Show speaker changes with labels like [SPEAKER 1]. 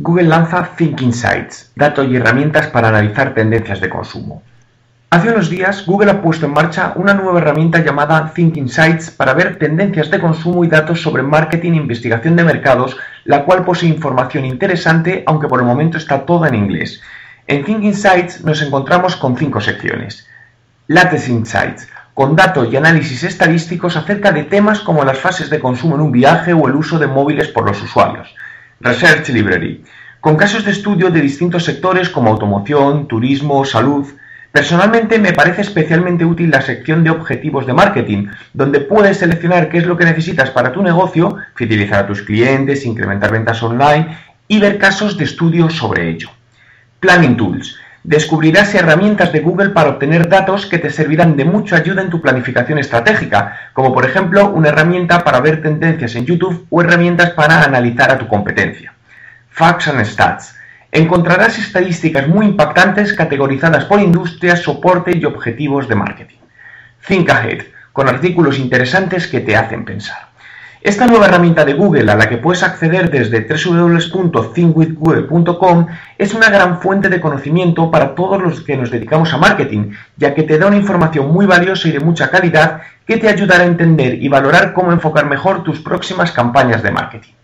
[SPEAKER 1] Google lanza Think Insights, datos y herramientas para analizar tendencias de consumo. Hace unos días, Google ha puesto en marcha una nueva herramienta llamada Think Insights para ver tendencias de consumo y datos sobre marketing e investigación de mercados, la cual posee información interesante, aunque por el momento está toda en inglés. En Think Insights nos encontramos con cinco secciones. Latest Insights, con datos y análisis estadísticos acerca de temas como las fases de consumo en un viaje o el uso de móviles por los usuarios. Research Library, con casos de estudio de distintos sectores como automoción, turismo, salud. Personalmente me parece especialmente útil la sección de objetivos de marketing, donde puedes seleccionar qué es lo que necesitas para tu negocio, fidelizar a tus clientes, incrementar ventas online y ver casos de estudio sobre ello. Planning Tools. Descubrirás herramientas de Google para obtener datos que te servirán de mucha ayuda en tu planificación estratégica, como por ejemplo una herramienta para ver tendencias en YouTube o herramientas para analizar a tu competencia. Facts and Stats. Encontrarás estadísticas muy impactantes categorizadas por industria, soporte y objetivos de marketing. Think Ahead, con artículos interesantes que te hacen pensar. Esta nueva herramienta de Google a la que puedes acceder desde www.thinkwithgoogle.com es una gran fuente de conocimiento para todos los que nos dedicamos a marketing, ya que te da una información muy valiosa y de mucha calidad que te ayudará a entender y valorar cómo enfocar mejor tus próximas campañas de marketing.